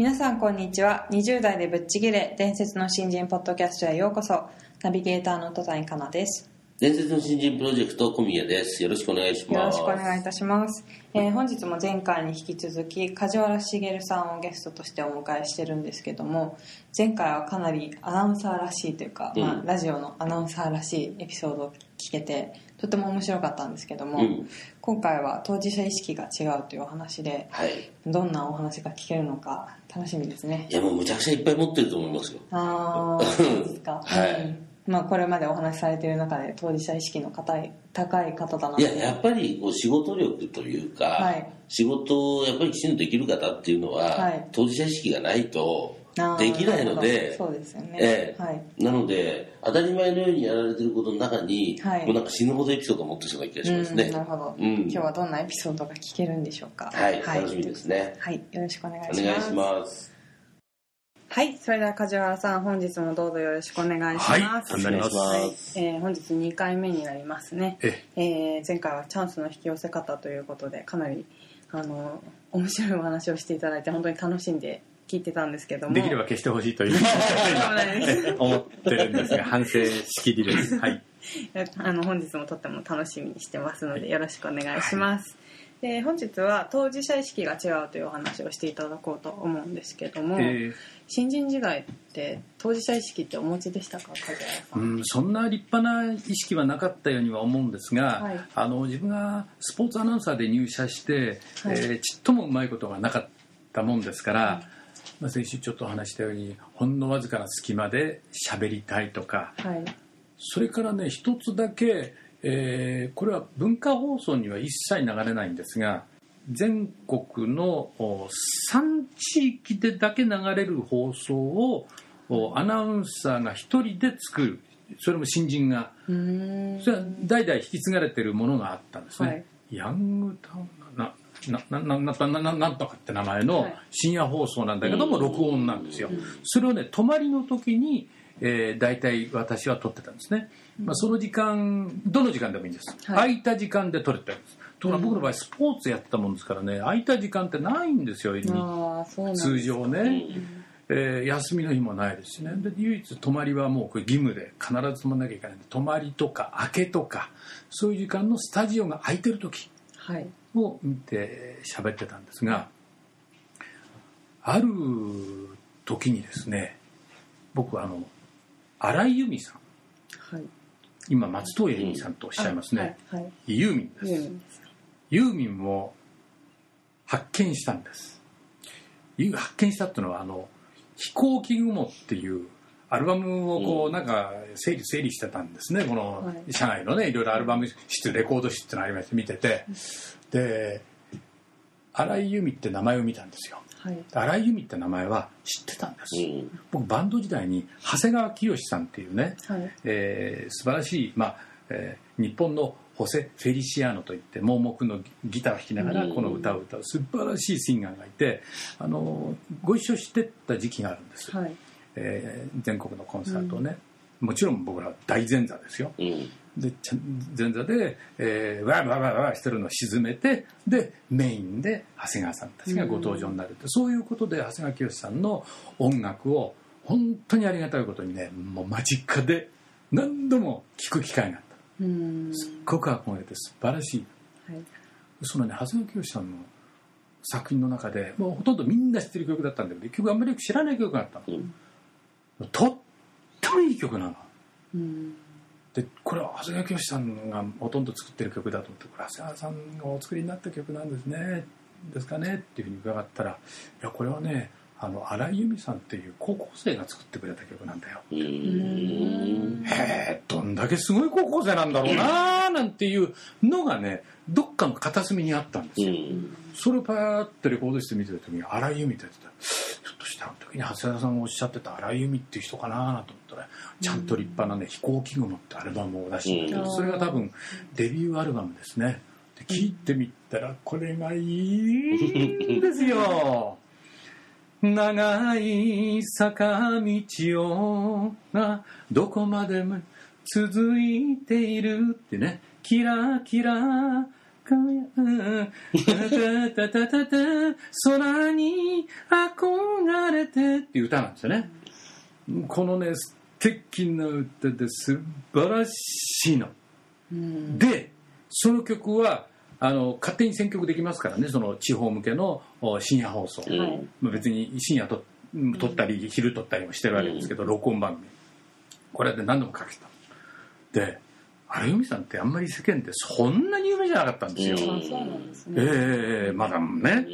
皆さんこんにちは20代でぶっちぎれ伝説の新人ポッドキャストへようこそナビゲーターの戸谷香奈です伝説の新人プロジェクト小宮です。よろしくお願いします。よろしくお願いいたします、えー本日も前回に引き続き梶原茂さんをゲストとしてお迎えしてるんですけども前回はかなりアナウンサーらしいというか、うんまあ、ラジオのアナウンサーらしいエピソードを聞けてとても面白かったんですけども、うん今回は当事者意識が違うというお話ではい。どんなお話が聞けるのか楽しみですね。いや、もうむちゃくちゃいっぱい持ってると思いますよ。ああ そうですか、はい。うんまあ、これまでお話しされている中で当事者意識の高い高い方だないや、やっぱりこう仕事力というか、はい。仕事をやっぱりきちんとできる方っていうのは、はい。当事者意識がないとできないのるで、そうですよね、ええ。はい。なので、当たり前のようにやられてることの中に、はい。もうなんか死ぬほどエピソードを持ってそうな気がしますね。うんなるほど、うん。今日はどんなエピソードが聞けるんでしょうか。はい、楽しみですね。はい、よろしくお願いします。お願いします。はいそれでは梶原さん本日もどうぞよろしくお願いしはいます。お願いします。はい。えー本日2回目になりますね。え。えー前回はチャンスの引き寄せ方ということでかなりあの面白いお話をしていただいて本当に楽しんで聞いてたんですけども。できれば消してほしいという今思ってるんですが反省しきりです。はい。えあの本日もとっても楽しみにしてますのでよろしくお願いします、で本日は当事者意識が違うというお話をしていただこうと思うんですけども、え新人時代って当事者意識ってお持ちでしたか梶原さーん、うん、そんな立派な意識はなかったようには思うんですが、はい。あの自分がスポーツアナウンサーで入社して、はい。えーちっともうまいことがなかったもんですから、まあ、先週ちょっとお話したようにほんのわずかな隙間で喋りたいとかはい。それからね一つだけ、えーこれは文化放送には一切流れないんですが全国のお3地域でだけ流れる放送をおアナウンサーが一人で作る。それも新人がそれは代々引き継がれてるものがあったんですね、はい。ヤングタウンななななななななんとかって名前のはい。深夜放送なんだけどもうん。録音なんですよ、うん。それをね泊まりの時に、えー、大体私は撮ってたんですね、まあ、その時間どの時間でもいいんです、はい。空いた時間で撮れてるんです。ところが僕の場合スポーツやってたもんですからね空いた時間ってないんですよう通常ね、うん。えー休みの日もないですしね。で唯一泊まりはもうこれ義務で必ず泊まんなきゃいけないんで泊まりとか明けとかそういう時間のスタジオが空いてる時。はいを見て喋ってたんですがある時にですね僕はあの荒井由実さんはい。今松任谷由実さんとおっしゃいますね、はいはいユーミンです。ユーミンも発見したんです。発見したっていうのはあの飛行機雲っていうアルバムをこう、うん。なんか整理整理してたんですね。このはい。社内のねいろいろアルバム室レコード室ってのがありまして見て。てで荒井由実って名前を見たんですよ。はい。荒井由実って名前は知ってたんです、うん。僕バンド時代に長谷川清さんっていうねはい。えー素晴らしい、まあえー日本のホセ・フェリシアーノといって盲目のギギターを弾きながらうん。この歌を歌う素晴らしいシンガーがいてあのご一緒してた時期があるんです、はいえー全国のコンサートをね、もちろん僕らは大前座ですよ。うん。で前座で、えー、わーわーわーわーしてるのを沈めてでメインで長谷川さんたちがご登場になるって、そういうことで長谷川清さんの音楽を本当にありがたいことにねもう間近で何度も聴く機会があったすっごく憧れて素晴らしいはいそのね長谷川清さんの作品の中でもうほとんどみんな知ってる曲だったんだけど結局あんまりよく知らない曲があったの、うんとってもいい曲なの。うん。でこれは長谷川清さんがほとんど作ってる曲だと思ってこれ長谷川さんがお作りになった曲なんですね。ですかね。っていうふうに伺ったらいやこれはねあの荒井由実さんっていう高校生が作ってくれた曲なんだよ。へえどんだけすごい高校生なんだろうなーなんていうのがねどっかの片隅にあったんですよ、うん。それをパーってレコードして見てた時に荒井由実ってやってたちょっとしたあの時に長谷川さんがおっしゃってた荒井由実っていう人かなと思ったらちゃんと立派なね「飛行機雲」ってアルバムを出してて、うん。それが多分デビューアルバムですね。で聴いてみたらこれがいいんですよ。長い坂道をがどこまでも続いているってねキラキラ輝くタタタタタ空に憧れてっていう歌なんですよねこのね素敵な歌で素晴らしいのうんでその曲はあの勝手に選曲できますからねその地方向けの深夜放送、うんはいまあ、別に深夜と撮ったり昼撮ったりもしてるわけですけど、録音番組これで何度もかけたで荒井由実さんってあんまり世間でそんなに有名じゃなかったんですよ、うん。えね、ええまだね。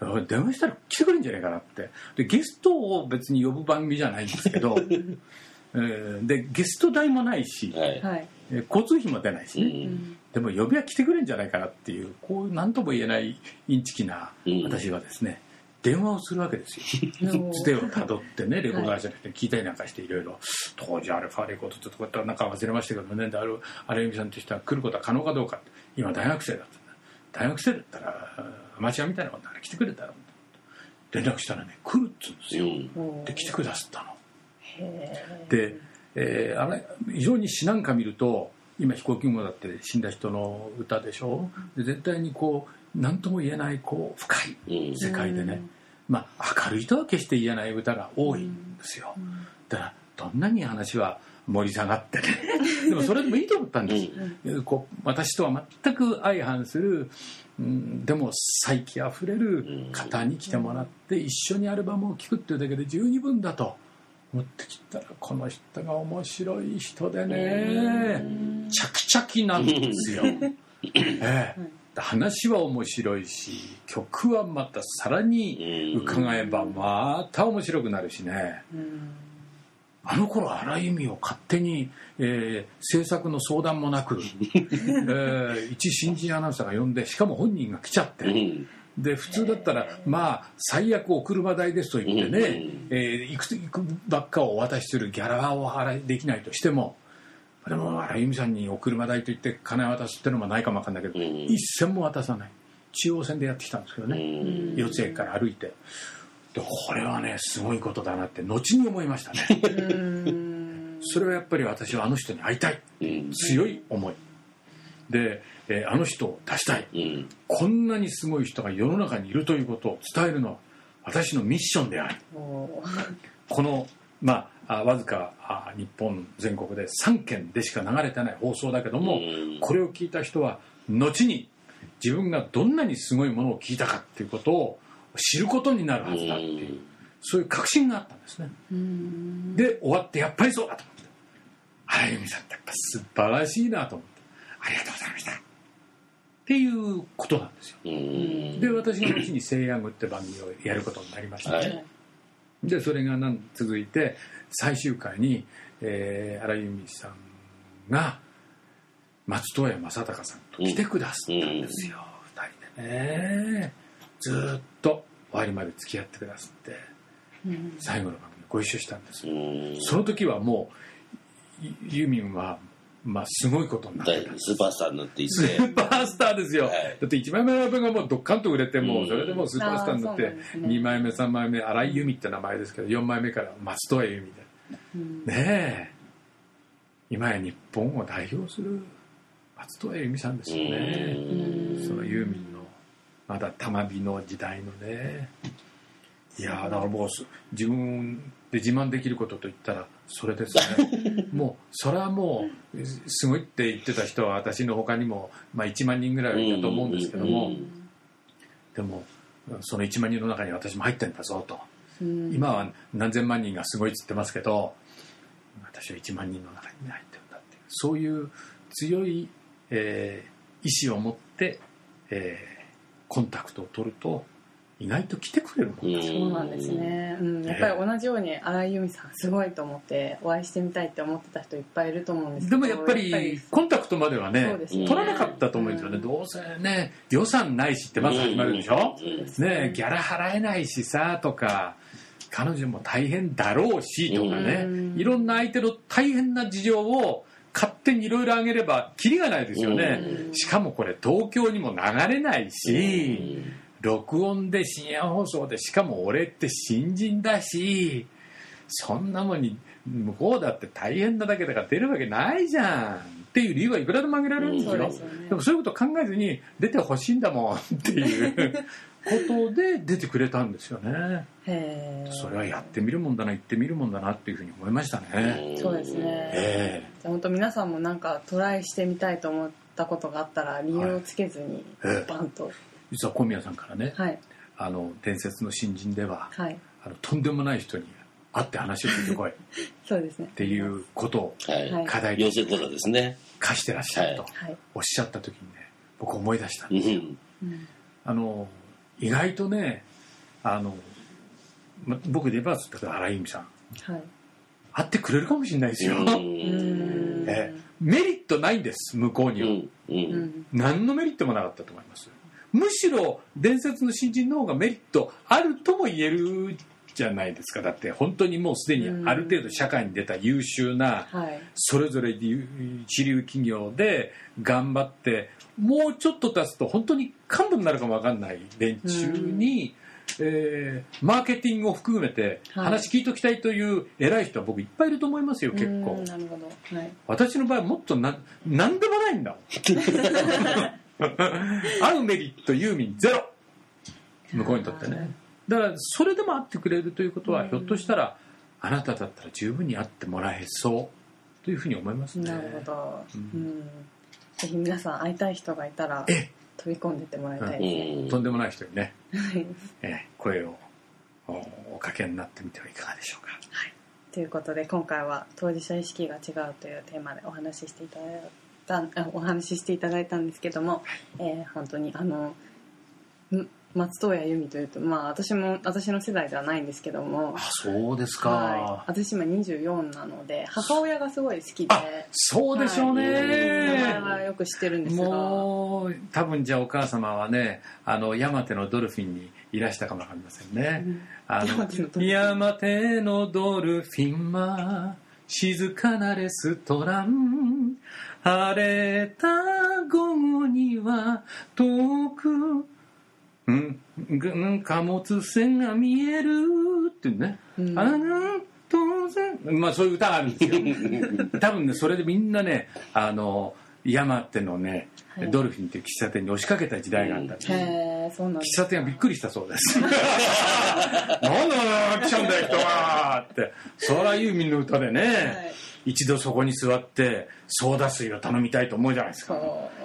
うん。電話したら来てくれるんじゃないかなって。でゲストを別に呼ぶ番組じゃないんですけど、えーでゲスト代もないし、はい。はい、えー交通費も出ないしう。ね、うん。んでも呼びは来てくれるんじゃないかなっていうこう何とも言えないインチキなうん。私はですね、電話をするわけですよ。つてをたどってねレコーダーじゃなくて聞いたりなんかしていろいろ当時アルファレコードちょっとこうやってなんか忘れましたけどね。である荒井由実さんとしては来ることは可能かどうか今大学生だった大学生だったらアマチュアみたいなもんだから来てくれたら連絡したらね来るっつうんですよ、うん。で来てくださったの。へで、えーあれ非常に詩なんか見ると今飛行機雲だって死んだ人の歌でしょ？で絶対にこう何とも言えないこう深いうん。世界でね、うん。まあ明るいとは決して言えない歌が多いんですよ、だからどんなに話は盛り下がってね。でもそれでもいいと思ったんです、こう私とは全く相反する、うん、でも才気あふれる方に来てもらって一緒にアルバムを聴くっていうだけで十二分だと。思ってきたらこの人が面白い人でね。チャキチャキなんですよ。ええ話は面白いし曲はまたさらに伺えばまた面白くなるしね。うんあの頃荒井由実を勝手に、えー制作の相談もなく、えー一新人アナウンサーが呼んでしかも本人が来ちゃって、うん。で普通だったらまあ最悪お車代ですと言ってね、うんえー行く行くばっかをお渡しするギャラを払いできないとしてもでも荒井由実さんにお車代と言って金渡すってのもないかもわかんないけど、うん。一銭も渡さない。中央線でやってきたんですけどうね、ん。四ツ谷から歩いて。でこれはねすごいことだなって後に思いましたね。うん。それはやっぱり私はあの人に会いたい。うん。強い思い。で、えーあの人を出したい。うん。こんなにすごい人が世の中にいるということを伝えるのは私のミッションである。このまああわずかあ日本全国で3件でしか流れてない放送だけども、うん。これを聞いた人は後に自分がどんなにすごいものを聞いたかっていうことを知ることになるはずだっていう、そういう確信があったんですね。うん。で終わってやっぱりそうだと思って。荒井由実さんってやっぱ素晴らしいなと思って。ありがとうございました。っていうことなんですよ。うん。で私が後に「セイヤング」って番組をやることになりました、はいでそれがなん続いて最終回に、えー、荒井由実さんが松任谷正隆さんと来てくださったんですよ、二人でね。ずーっと終わりまで付き合ってくださってうん。最後の番組ご一緒したんですよ。うん。その時はもういユーミンは、まあ、すごいことになってスーパースターになっていスて。ーパースターですよ、はい。だって1枚目のアルバムがもうドッカンと売れてもううん。それでもうスーパースターになってあーそうなんですね。2枚目3枚目荒井由実って名前ですけど4枚目から松任谷由実でうん。ねえ。今や日本を代表する松任谷由実さんですよね。うん。そのユーミンのまだ玉火の時代のね。いやーだからもうす自分で自慢できることといったらそれですね。もうそれはもうすごいって言ってた人は私の他にも、まあ、1万人ぐらいはいたと思うんですけども、うんでもその1万人の中に私も入ってんだぞと。うん。今は何千万人がすごいっつってますけど私は1万人の中に入ってるんだっていう。そういう強い、えー意志を持って、えーコンタクトを取ると意外と来てくれるもん。だ、そうなんですね、うん、やっぱり同じように新井由美さんすごいと思ってお会いしてみたいって思ってた人いっぱいいると思うんですけどでもやっぱりコンタクトまではねね。取らなかったと思うんですよね、うん。どうせね予算ないしってまず始まるでしょ、うん。ねギャラ払えないしさとか彼女も大変だろうしとかね、うん。いろん。な相手の大変な事情を勝手にいろいろあげればキリがないですよね、うん。しかもこれ東京にも流れないし、録音で深夜放送でしかも俺って新人だしそんなもんに向こうだって大変なだけだから出るわけないじゃんっていう理由はいくらでも挙げられるんですよ、そうですよね。でもそういうこと考えずに出てほしいんだもんっていうことで出てくれたんですよね。それはやってみるもんだな行ってみるもんだなっていうふうに思いましたね、そうですね、えじゃあ本当皆さんもなんかトライしてみたいと思ったことがあったら理由をつけずにええ。バンと実は小宮さんからね、はい。あの伝説の新人でははい。あのとんでもない人に会って話を聞いてこい。っ そうですね。ていうことを課題に養成講座ですね。課してらっしゃるとはい、おっしゃった時にね僕思い出したんですよ。うん。うん。あの意外とねあの、ま、僕で言えば例えば荒井由美さん。はい。会ってくれるかもしれないですよ、うーん。ええ。メリットないんです向こうには、うん。う。うんん。何のメリットもなかったと思いますむしろ伝説の新人の方がメリットあるとも言えるじゃないですか。だって本当にもうすでにある程度社会に出た優秀なはい。それぞれ一流企業で頑張ってもうちょっと経つと本当に幹部になるかもわかんない連中に、えーマーケティングを含めてはい話聞いときたいという偉い人は僕いっぱいいると思いますよ結う構。ーんなるほど。はい。私の場合はもっとな何でもないんだもん 会うメリットユーミンゼロ。向こうにとってね。だからそれでも会ってくれるということは、うん。ひょっとしたらあなただったら十分に会ってもらえそうというふうに思いますね。なるほど、ううん。んぜひ皆さん会いたい人がいたらえ飛び込んでってもらいたい。ですね、うん。とんでもない人にね、はい。えー声をおおかけになってみてはいかがでしょうか。ということで今回は当事者意識が違うというテーマでお話ししていただいたあお話ししていただいたんですけども、えー本当にあのん松任谷由実というとまあ私も私の世代ではないんですけどもあそうですはい、私今24なので母親がすごい好きで。あそうでしょうね、はい。名前はよく知ってるんですが。もう多分じゃあお母様はねあの山手のドルフィンにいらしたかもわかりませんね、うん。あ山手のドルフィン。の山手のドルフィンは静かなレストラン晴れた午後には遠く。うん。うん貨物船が見えるっていうね、うん。あの当然。まあそういう歌がある。んですよ多分ねそれでみんなねあの山手のね、はい。ドルフィンっていう喫茶店に押しかけた時代があったんです、へえそうなんで喫す茶店はびっくりしたそうです。なんだ来ちゃうんだよ人がって。そらユーミンの歌でね、はい一度そこに座ってソーダ水を頼みたいと思うじゃないですか。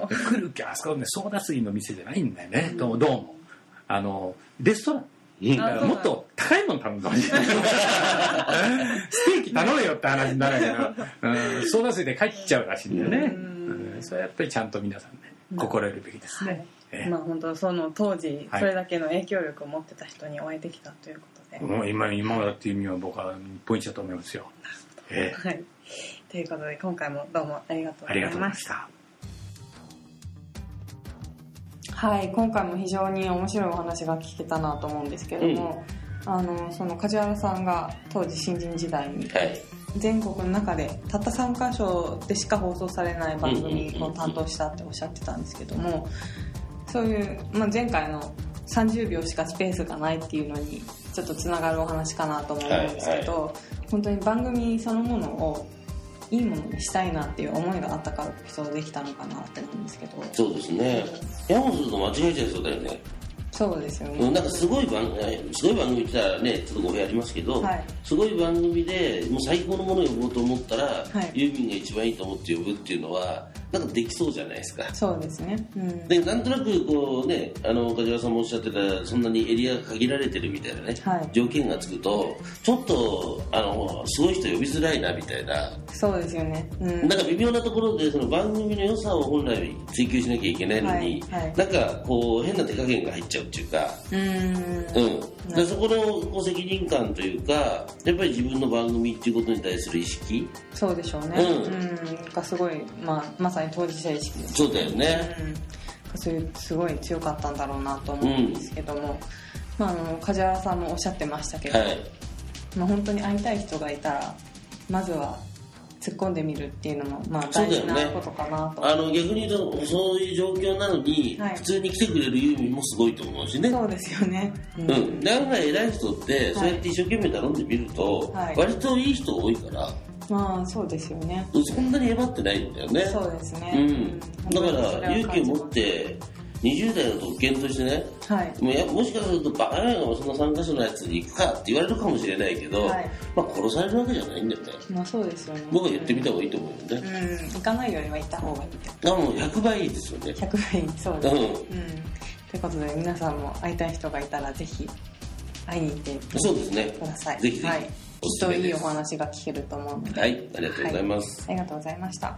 来るきゃあそこねソーダ水の店じゃないんだよね、どうもどうも。あのレストラン。うん。だからもっと高いもの頼んだ方がいいステーキ頼めよって話になるけど、うん、ソーダ水で帰っちゃうらしいんだよね、うん。うんそれはやっぱりちゃんと皆さんね心得るべきですね、はい。ええ。まあ本当その当時はい。それだけの影響力を持ってた人にお会いできたということで、もう今今だっていう意味は僕は日本一だと思いますよ。ええ。はい ということで今回もどうもありがとうございいましたた。はい今回も非常に面白いお話が聞けたなと思うんですけども、あのその梶原さんが当時新人時代にはい。全国の中でたった3箇所でしか放送されない番組を担当したっておっしゃってたんですけどもそういう、まあ、前回の30秒しかスペースがないっていうのにちょっとつながるお話かなとも思うんですけど、本当に番組そのものをいいものにしたいなっていう思いがあったからこそできたのかなって思うんですけどそうですね。山本さんと間違えちゃいそうだよね。そうですよねうんなんかすごい番組、すごい番組って言ったらね、ちょっと語弊ありますけど、はいすごい番組で、もう最高のものを呼ぼうと思ったら、いユーミンが一番いいと思って呼ぶっていうのは、なんかできそうじゃないですか。そうですね。うん。でなんとなくこうねあの梶原さんもおっしゃってたそんなにエリアが限られてるみたいなね、はい。条件がつくとちょっとあのすごい人呼びづらいなみたいな。そうですよね。うん。なんか微妙なところでその番組の良さを本来追求しなきゃいけないのに、はいはい。なんかこう変な手加減が入っちゃうっていうか、うーん。うん、でそこの責任感というかやっぱり自分の番組っていうことに対する意識？そうでしょうね。うん。うん。がすごいまあまさに当事者意識ですそうだよね、うん。そういうすごい強かったんだろうなと思うんですけども、まあ、あの梶原さんもおっしゃってましたけど、はい。まあ、本当に会いたい人がいたらまずは突っ込んでみるっていうのも、まあ、大事なことかなと。あの逆に言うとそういう状況なのに、はい普通に来てくれるユーミンもすごいと思うしね。そうですよね。ううん、で案外偉い人ってそうやって一生懸命頼んでみると、はい。割といい人多いからまあそうですよね。そんなにえばってないんだよね。そうですね。うん、だから勇気を持って20代の特権としてねはい。もしかするとバカ野郎その3カ所のやつに行くかって言われるかもしれないけど、はい。まあ殺されるわけじゃないんだよね。まあそうですよね。僕は言ってみた方がいいと思うよね、うん行かないよりは行った方がいいあもう100倍いいですよね。100倍そうです。うん。うん。ということで皆さんも会いたい人がいたらぜひ会いに行ってそうですね。くださいぜひぜひ。はい、きっといいお話が聞けると思うので。はいありがとうございます、ありがとうございました